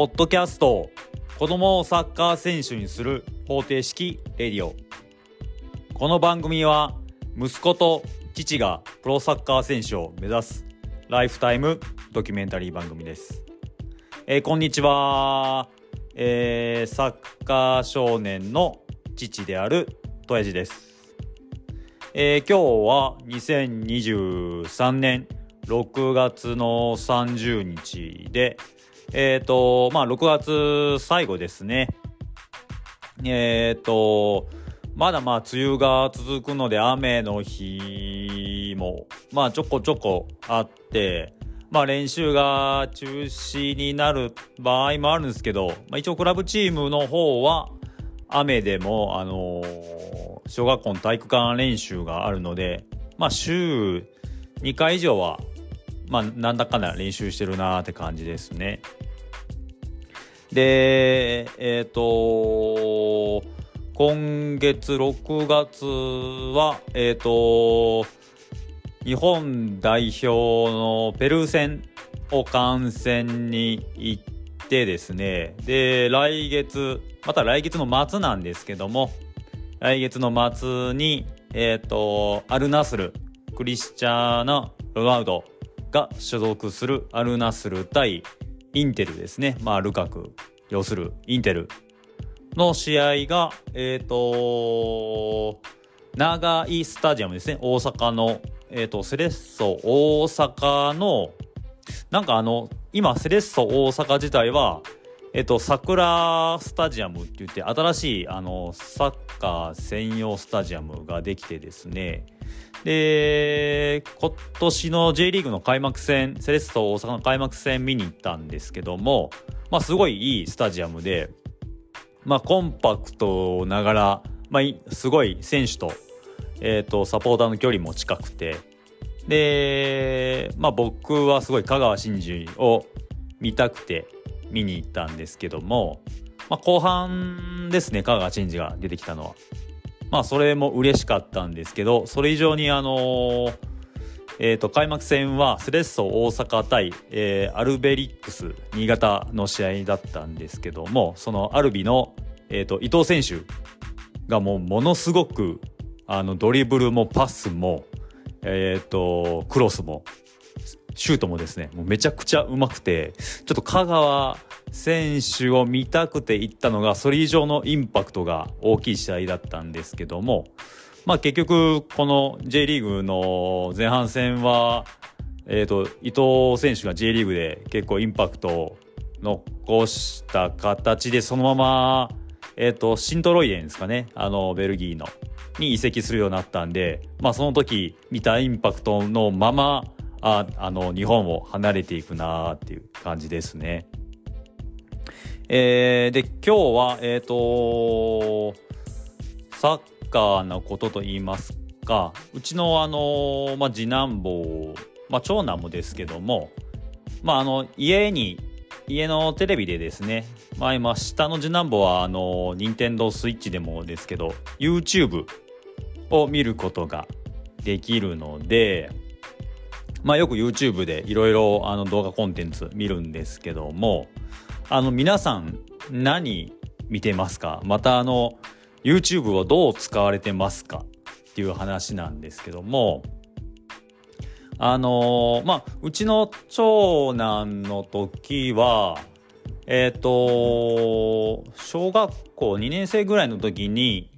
ポッドキャスト子供をサッカー選手にする方程式レディオ。この番組は息子と父がプロサッカー選手を目指すライフタイムドキュメンタリー番組です、えーこんにちは、えーサッカー少年の父であるトヤジです、えー今日は2023年6月の30日でえっ、とまあ6月最後ですねえっ、とまだまあ梅雨が続くので雨の日もまあちょこちょこあってまあ練習が中止になる場合もあるんですけど、まあ、一応クラブチームの方は雨でもあのー小学校の体育館練習があるのでまあ週2回以上はまあなんだかんだ練習してるなーって感じですね。でえっ、と今月6月はえっ、と日本代表のペルー戦を観戦に行ってですねで来月また来月の末なんですけども来月の末にえっ、とアルナスルクリスチャーナ・ロナウドが所属するアルナスル対インテルですね。まあ、ルカク、要するインテルの試合が、えっ、と、長井スタジアムですね。大阪の、えっ、と、セレッソ大阪の、なんかあの、今、セレッソ大阪自体は、えっ、と、桜スタジアムって言って、新しい、あの、サッカー専用スタジアムができてですね、で、今年の J リーグの開幕戦、セレッソ大阪の開幕戦見に行ったんですけども、まあすごいいいスタジアムで、まあコンパクトながら、まあすごい選手と、えっ、と、サポーターの距離も近くて、で、まあ僕はすごい香川真司を見たくて見に行ったんですけども、まあ後半ですね、香川真司が出てきたのは。まあそれも嬉しかったんですけど、それ以上にあのえー、と開幕戦はセレッソ大阪対、えーアルベリックス新潟の試合だったんですけどもそのアルビの、えー、と伊藤選手がもうものすごくあのドリブルもパスも、えー、とクロスもシュートもですねもうめちゃくちゃうまくてちょっと香川選手を見たくて行ったのがそれ以上のインパクトが大きい試合だったんですけどもまあ結局この J リーグの前半戦は、えー、と伊藤選手が J リーグで結構インパクトを残した形でそのまま、えー、とシントロイデンですかねあのベルギーのに移籍するようになったんで、まあ、その時見たインパクトのままああの日本を離れていくなっていう感じですね。えーで今日はえっ、とサッカーのことと言いますかうちのあの、まあ、次男坊、まあ、長男もですけども、まあ、あの家に家のテレビでですね、まあ、今下の次男坊はあの任天堂スイッチでもですけど YouTube を見ることができるので、まあ、よく YouTube でいろいろ動画コンテンツ見るんですけどもあの皆さん何見てますか？またあの YouTube をどう使われてますかっていう話なんですけどもあのーまあうちの長男の時はえっ、と小学校2年生ぐらいの時に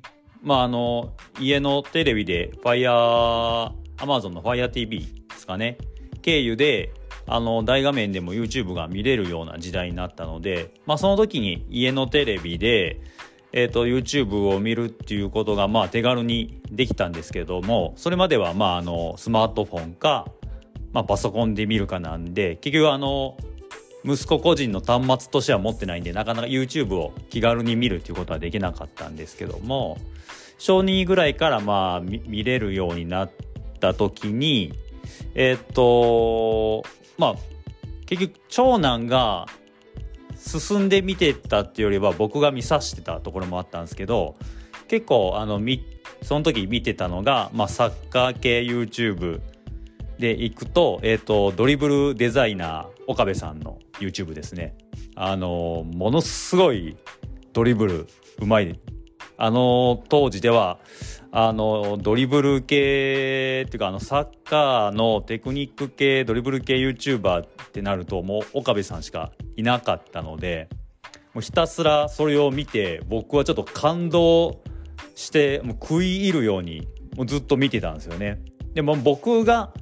まああの家のテレビで Fire Amazon の FireTV ですかね。経由であの大画面でも YouTube が見れるような時代になったので、まあ、その時に家のテレビでえー、と YouTube を見るっていうことがまあ手軽にできたんですけどもそれまではまああのスマートフォンか、まあ、パソコンで見るかなんで結局あの息子個人の端末としては持ってないんでなかなか YouTube を気軽に見るっていうことはできなかったんですけども小2ぐらいからまあ見れるようになった時にえっ、とまあ結局長男が進んで見てたっていうよりは僕が見さしてたところもあったんですけど結構あのみその時見てたのが、まあ、サッカー系 YouTube で行くと,、えー、とドリブルデザイナー岡部さんの YouTube ですね。あのものすごいドリブルうまいあの当時ではあのドリブル系っていうかあのサッカーのテクニック系ドリブル系 YouTuber ってなるともう岡部さんしかいなかったのでもうひたすらそれを見て僕はちょっと感動してもう食い入るようにもうずっと見てたんですよね。でも僕が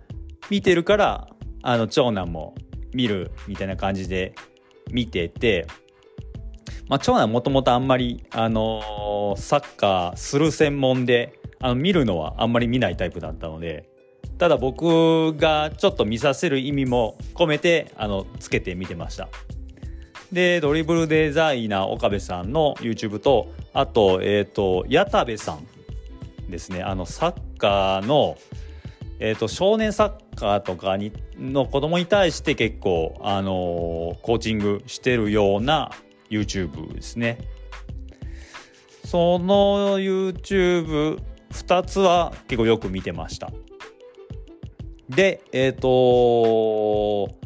見てるからあの長男も見るみたいな感じで見てて、まあ、長男もともとあんまり、あのー、サッカーする専門であの見るのはあんまり見ないタイプだったのでただ僕がちょっと見させる意味も込めてあのつけて見てましたでドリブルデザイナー岡部さんの YouTube とあとえ、ー、と矢田部さんですねあのサッカーのえーと、少年サッカーとかにの子供に対して結構、あのー、コーチングしてるような YouTube ですね。その YouTube 2つは結構よく見てました。で、えっ、ー、と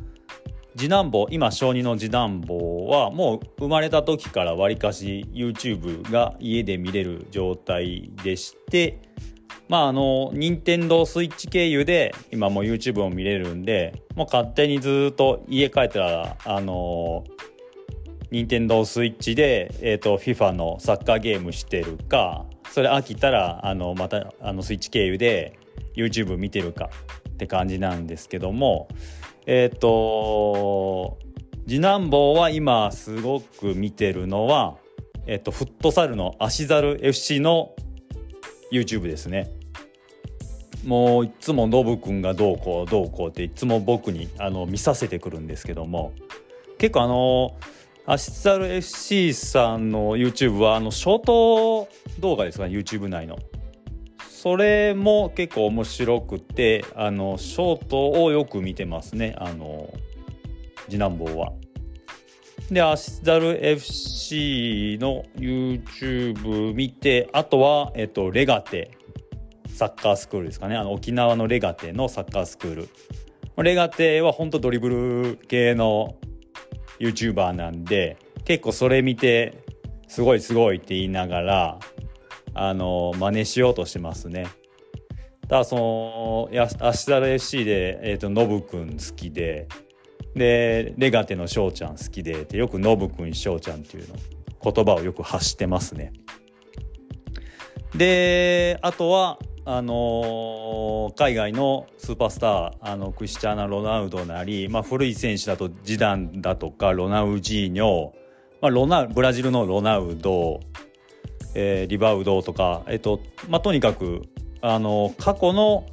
次男坊今小2の次男坊はもう生まれた時からわりかし YouTube が家で見れる状態でしてまああの任天堂スイッチ経由で今も YouTube を見れるんでもう勝手にずっと家帰ったらあの任天堂スイッチで、えーと、FIFA のサッカーゲームしてるかそれ飽きたらあのまたあのスイッチ経由で YouTube 見てるかって感じなんですけどもえっ、ー、と次男坊は今すごく見てるのは、えっ、ー、と、フットサルの足猿 FC の YouTube ですね。もういつもノブくんがどうこうどうこうっていつも僕にあの見させてくるんですけども結構あのアシサル FC さんの YouTube はあのショート動画ですかね YouTube 内のそれも結構面白くてあのショートをよく見てますねあの次男坊は。で、アシダル FC の YouTube 見て、あとは、えっと、レガテ、サッカースクールですかね。あの、沖縄のレガテのサッカースクール。レガテは本当ドリブル系の YouTuber なんで、結構それ見て、すごいすごいって言いながら、あの、真似しようとしてますね。ただ、その、アシダル FC で、えっ、ー、と、ノブくん好きで、でレガテの翔ちゃん好きでよくノブくん翔ちゃんっていうの言葉をよく発してますね。であとはあのー、海外のスーパースターあのクリスチャーナ・ロナウドなり、まあ、古い選手だとジダンだとかロナウジーニョ、まあ、ロナブラジルのロナウド、えー、リバウドとか、えっとまあ、とにかくあの過去の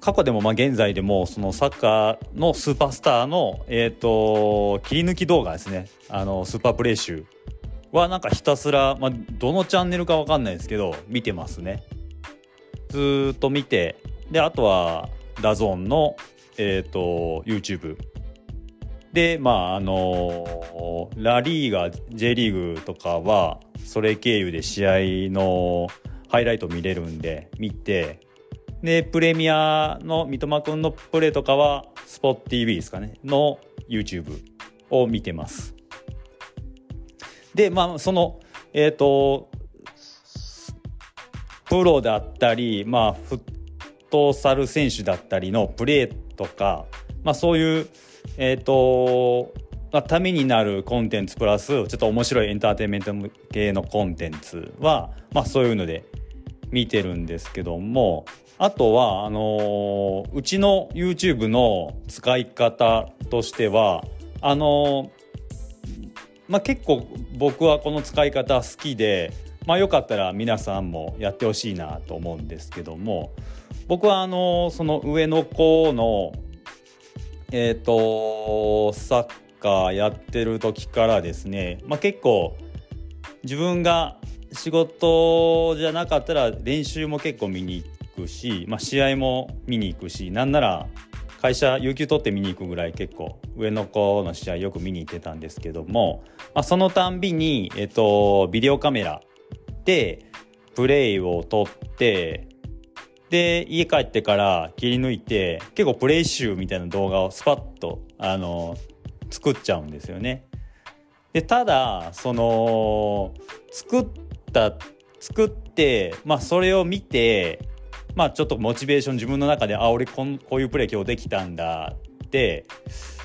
過去でもまあ現在でもそのサッカーのスーパースターの、えーと、切り抜き動画ですね。あのスーパープレイ集はなんかひたすら、まあ、どのチャンネルか分かんないですけど見てますね。ずっと見てであとは DAZN の、えーと、YouTube でまああのラリーガ J リーグとかはそれ経由で試合のハイライト見れるんで見てで、プレミアの三笘くんのプレーとかは、スポット TV ですかね、の YouTube を見てます。で、まあ、その、えっ、ー、と、プロだったり、まあ、フットサル選手だったりのプレーとか、まあ、そういう、え、ー、と、まあ、ためになるコンテンツプラス、ちょっと面白いエンターテインメント系のコンテンツは、まあ、そういうので見てるんですけども、あとはあのー、うちの YouTube の使い方としてはあのー、まあ、結構僕はこの使い方好きで、まあ、よかったら皆さんもやってほしいなと思うんですけども僕はあの、その上の子のえっ、とサッカーやってる時からですね、まあ、結構自分が仕事じゃなかったら練習も結構見に行くし、まあ、試合も見に行くしなんなら会社有給取って見に行くぐらい結構上の子の試合よく見に行ってたんですけども、まあ、そのたんびに、えっと、ビデオカメラでプレイを撮ってで家帰ってから切り抜いて結構プレイ集みたいな動画をスパッとあの作っちゃうんですよね。でただその作った作ってまあそれを見てまあちょっとモチベーション自分の中であ俺こんこういうプレー今日できたんだって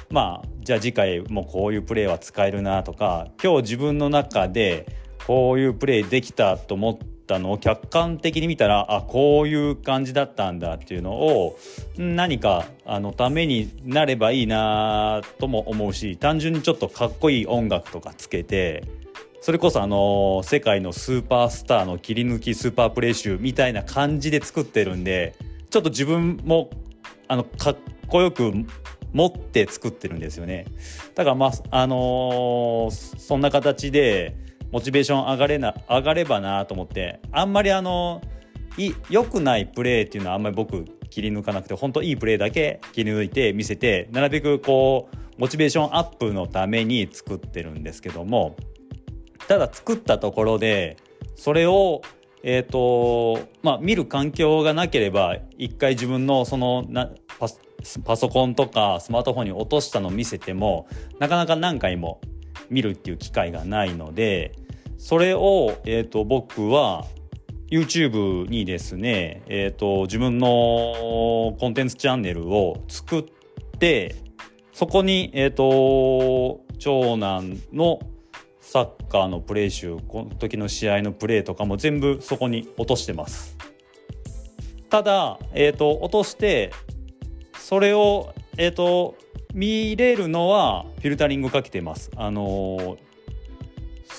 まあじゃあ次回もこういうプレーは使えるなとか今日自分の中でこういうプレーできたと思ったのを客観的に見たらあこういう感じだったんだっていうのを何かあのためになればいいなとも思うし単純にちょっとかっこいい音楽とかつけてそれこそあの世界のスーパースターの切り抜きスーパープレー集みたいな感じで作ってるんでちょっと自分もあのかっこよく持って作ってるんですよね。だからまああのー、そんな形でモチベーション上がれな上がればなと思ってあんまりあのい良くないプレーっていうのはあんまり僕切り抜かなくて本当いいプレーだけ切り抜いて見せてなるべくこうモチベーションアップのために作ってるんですけどもただ作ったところでそれをえーとまあ、見る環境がなければ一回自分のそのなパパソコンとかスマートフォンに落としたのを見せてもなかなか何回も見るっていう機会がないのでそれを、えーと、僕は YouTube にですね、えーと、自分のコンテンツチャンネルを作ってそこに、えーと、長男のサッカーのプレー集この時の試合のプレーとかも全部そこに落としてます。ただ、えー、と落としてそれを、えー、と見れるのはフィルタリングかけてます。あのー、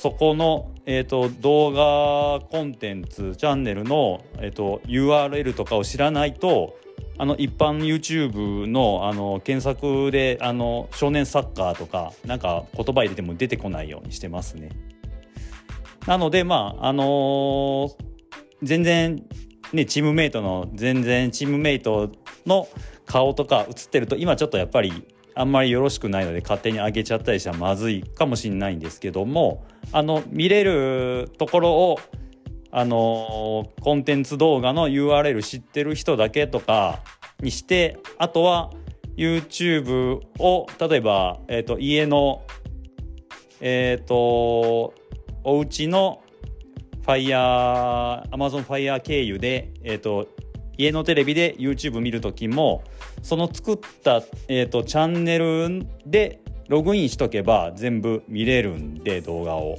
そこの、えーと、動画コンテンツチャンネルの、えーと、URL とかを知らないとあの一般 YouTube のあの検索であの少年サッカーとかなんか言葉入れても出てこないようにしてますね。なのでまああのー、全然ねチームメイトの全然チームメイトの顔とか映ってると今ちょっとやっぱりあんまりよろしくないので勝手に上げちゃったりしたらまずいかもしれないんですけどもあの見れるところをあのコンテンツ動画の URL 知ってる人だけとかにしてあとは YouTube を例えば、えーと、家のえっ、ー、とお家の Fire Amazon Fire 経由で、えーと家のテレビで YouTube 見る時もその作った、えーと、チャンネルでログインしとけば全部見れるんで動画を。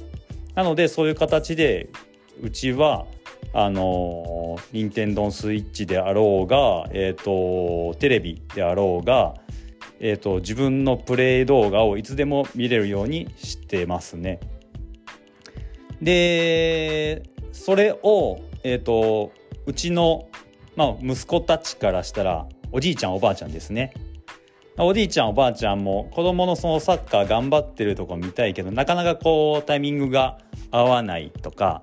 なのでそういう形でうちはあの任天堂スイッチであろうが、えーと、テレビであろうが、えーと、自分のプレイ動画をいつでも見れるようにしてますね。でそれを、えーとうちのまあ、息子たちからしたらおじいちゃんおばあちゃんですね。おじいちゃんおばあちゃんも子供のそのサッカー頑張ってるとこ見たいけどなかなかこうタイミングが合わないとか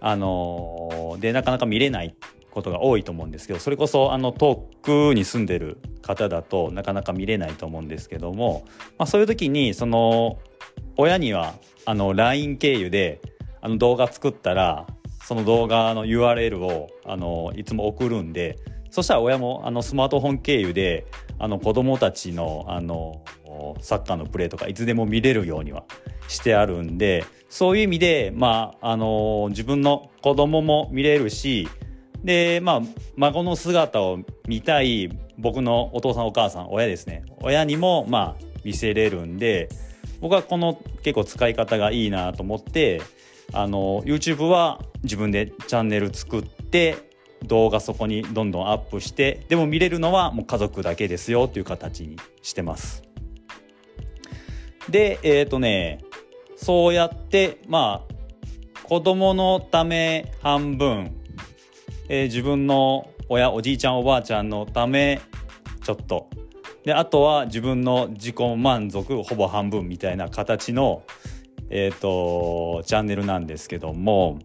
あのー、でなかなか見れないことが多いと思うんですけどそれこそあの遠くに住んでる方だとなかなか見れないと思うんですけども、まあ、そういう時にその親にはあの LINE 経由であの動画作ったらその動画の URL をあのいつも送るんでそしたら親もあのスマートフォン経由であの子供たちのあのサッカーのプレーとかいつでも見れるようにはしてあるんでそういう意味で、まあ、あの自分の子供も見れるしで、まあ、孫の姿を見たい僕のお父さんお母さん親ですね。親にも、まあ、見せれるんで僕はこの結構使い方がいいなと思ってあの YouTube は自分でチャンネル作って動画そこにどんどんアップしてでも見れるのはもう家族だけですよっていう形にしてます。でえっ、ー、とねそうやってまあ子供のため半分、えー、自分の親おじいちゃんおばあちゃんのためちょっと。であとは自分の自己満足ほぼ半分みたいな形のえっ、ー、とチャンネルなんですけども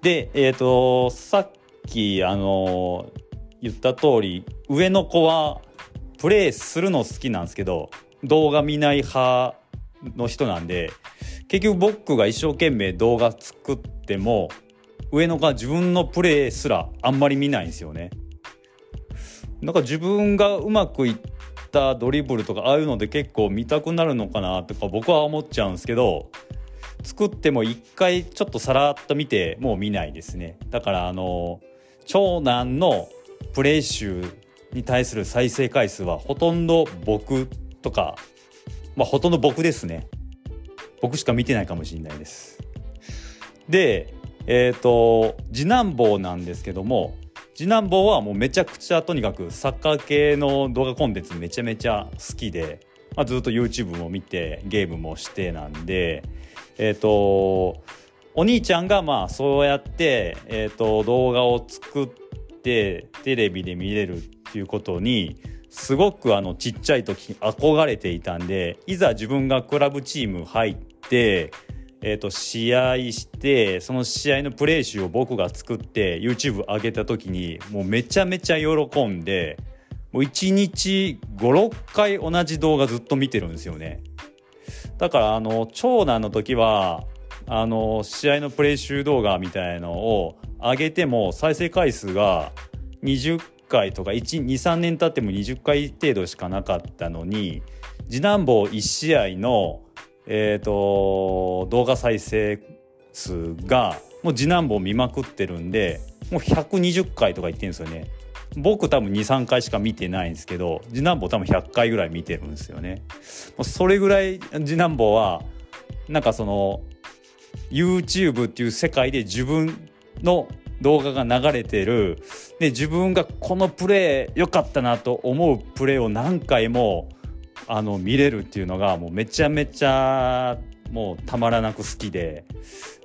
でえっ、ー、とさっきあの言った通り上の子はプレイするの好きなんですけど動画見ない派の人なんで結局僕が一生懸命動画作っても上の子は自分のプレイすらあんまり見ないんですよね。なんか自分がうまくいっったドリブルとかああいうので結構見たくなるのかなとか僕は思っちゃうんですけど作っても一回ちょっとさらっと見てもう見ないですね。だからあの長男のプレイ集に対する再生回数はほとんど僕とかまあほとんど僕ですね。僕しか見てないかもしれないです。でえっ、ー、と次男坊なんですけども次男坊はもうめちゃくちゃとにかくサッカー系の動画コンテンツめちゃめちゃ好きで、まあ、ずっと YouTube も見てゲームもしてなんでえっ、ー、とお兄ちゃんがまあそうやって、えーと、動画を作ってテレビで見れるっていうことにすごくあのちっちゃい時憧れていたんでいざ自分がクラブチーム入って、えー、と試合してその試合のプレー集を僕が作って YouTube 上げた時にもうめちゃめちゃ喜んでもう1日56回同じ動画ずっと見てるんですよね。だからあの長男の時はあの試合のプレー集動画みたいのを上げても再生回数が20回とか23年経っても20回程度しかなかったのに次男坊1試合の、えーと、動画再生数がもう次男坊見まくってるんでもう120回とか言ってるんですよね。僕多分23回しか見てないんですけど次男坊多分100回ぐらい見てるんですよね。それぐらい次男坊はなんかその YouTube っていう世界で自分の動画が流れてるで自分がこのプレー良かったなと思うプレーを何回もあの見れるっていうのがもうめちゃめちゃもうたまらなく好きで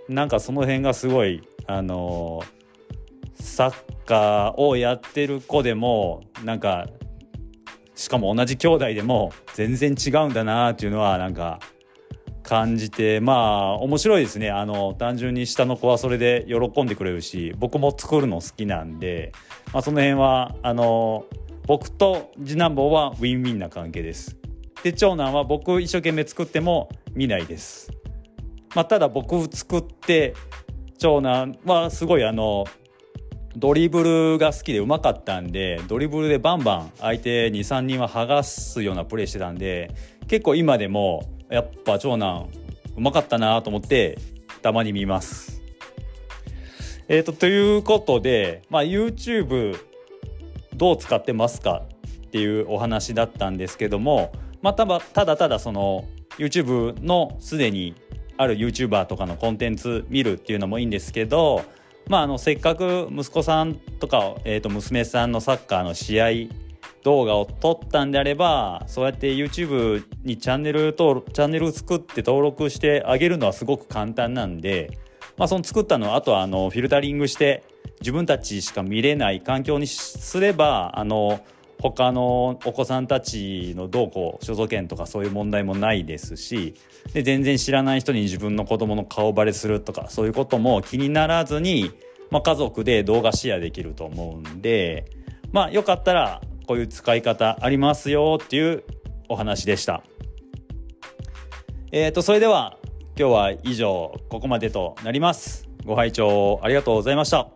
なんかその辺がすごいあのサッカーをやってる子でもなんかしかも同じ兄弟でも全然違うんだなっていうのはなんか感じてまあ面白いですね。あの単純に下の子はそれで喜んでくれるし僕も作るの好きなんで、まあ、その辺はあの僕と次男坊はウィンウィンな関係です。で長男は僕一生懸命作っても見ないです、まあ、ただ僕作って長男はすごいあのドリブルが好きでうまかったんでドリブルでバンバン相手23人は剥がすようなプレーしてたんで結構今でもやっぱ長男うまかったなと思ってたまに見ます。えーと、ということで、まあ、YouTube どう使ってますかっていうお話だったんですけども、まあ、ただただただその YouTube のすでにある YouTuber とかのコンテンツ見るっていうのもいいんですけど、まあ、あのせっかく息子さんとか、えー、と娘さんのサッカーの試合動画を撮ったんであればそうやって YouTube にチャンネル登録チャンネル作って登録してあげるのはすごく簡単なんで、まあ、その作ったのはあとはあのフィルタリングして自分たちしか見れない環境にすればあの他のお子さんたちのどうこう所属権とかそういう問題もないですしで全然知らない人に自分の子供の顔バレするとかそういうことも気にならずに、まあ、家族で動画シェアできると思うんでまあよかったらこういう使い方ありますよっていうお話でした。えっ、ー、と、それでは今日は以上ここまでとなります。ご拝聴ありがとうございました。